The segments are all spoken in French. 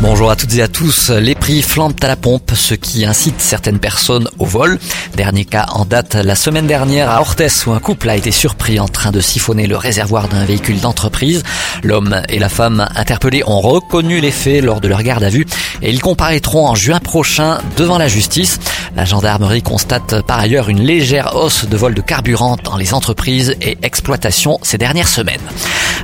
Bonjour à toutes et à tous. Les prix flambent à la pompe, ce qui incite certaines personnes au vol. Dernier cas en date la semaine dernière à Orthès où un couple a été surpris en train de siphonner le réservoir d'un véhicule d'entreprise. L'homme et la femme interpellés ont reconnu les faits lors de leur garde à vue et ils comparaîtront en juin prochain devant la justice. La gendarmerie constate par ailleurs une légère hausse de vol de carburant dans les entreprises et exploitations ces dernières semaines.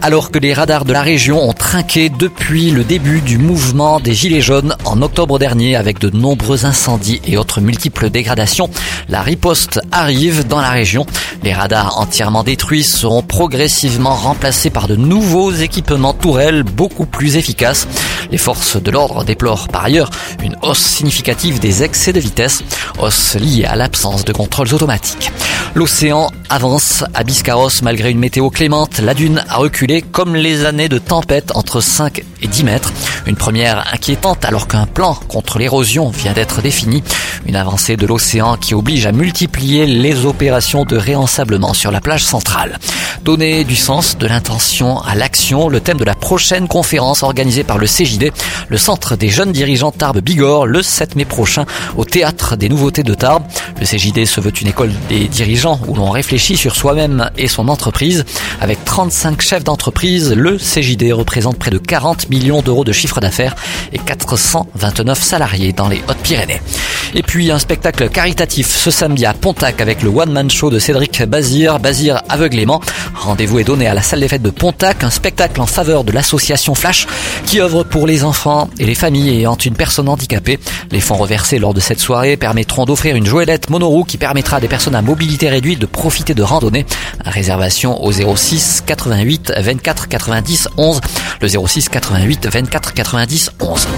Alors que les radars de la région ont trinqué depuis le début du mouvement des Gilets jaunes en octobre dernier avec de nombreux incendies et autres multiples dégradations, la riposte arrive dans la région. Les radars entièrement détruits seront progressivement remplacés par de nouveaux équipements tourelles beaucoup plus efficaces. Les forces de l'ordre déplorent par ailleurs une hausse significative des excès de vitesse, hausse liée à l'absence de contrôles automatiques. L'océan avance à Biscarros malgré une météo clémente. La dune a reculé comme les années de tempête entre 5 et 10 mètres. Une première inquiétante alors qu'un plan contre l'érosion vient d'être défini. Une avancée de l'océan qui oblige à multiplier les opérations de réensablement sur la plage centrale. Donner du sens, de l'intention à l'action, le thème de la prochaine conférence organisée par le CJD, le Centre des jeunes dirigeants Tarbes Bigorre, le 7 mai prochain au Théâtre des Nouveautés de Tarbes. Le CJD se veut une école des dirigeants où l'on réfléchit sur soi-même et son entreprise. Avec 35 chefs d'entreprise, le CJD représente près de 40 millions d'euros de chiffre d'affaires et 429 salariés dans les Hautes-Pyrénées. Et puis un spectacle caritatif ce samedi à Pontac avec le one-man show de Cédric Bazir, Bazir aveuglément. Rendez-vous est donné à la salle des fêtes de Pontac, un spectacle en faveur de l'association Flash qui œuvre pour les enfants et les familles ayant une personne handicapée. Les fonds reversés lors de cette soirée permettront d'offrir une joëlette monoroue qui permettra à des personnes à mobilité réduite de profiter de randonnées. Réservation au 06 88 24 90 11. Le 06 88 24 90 11.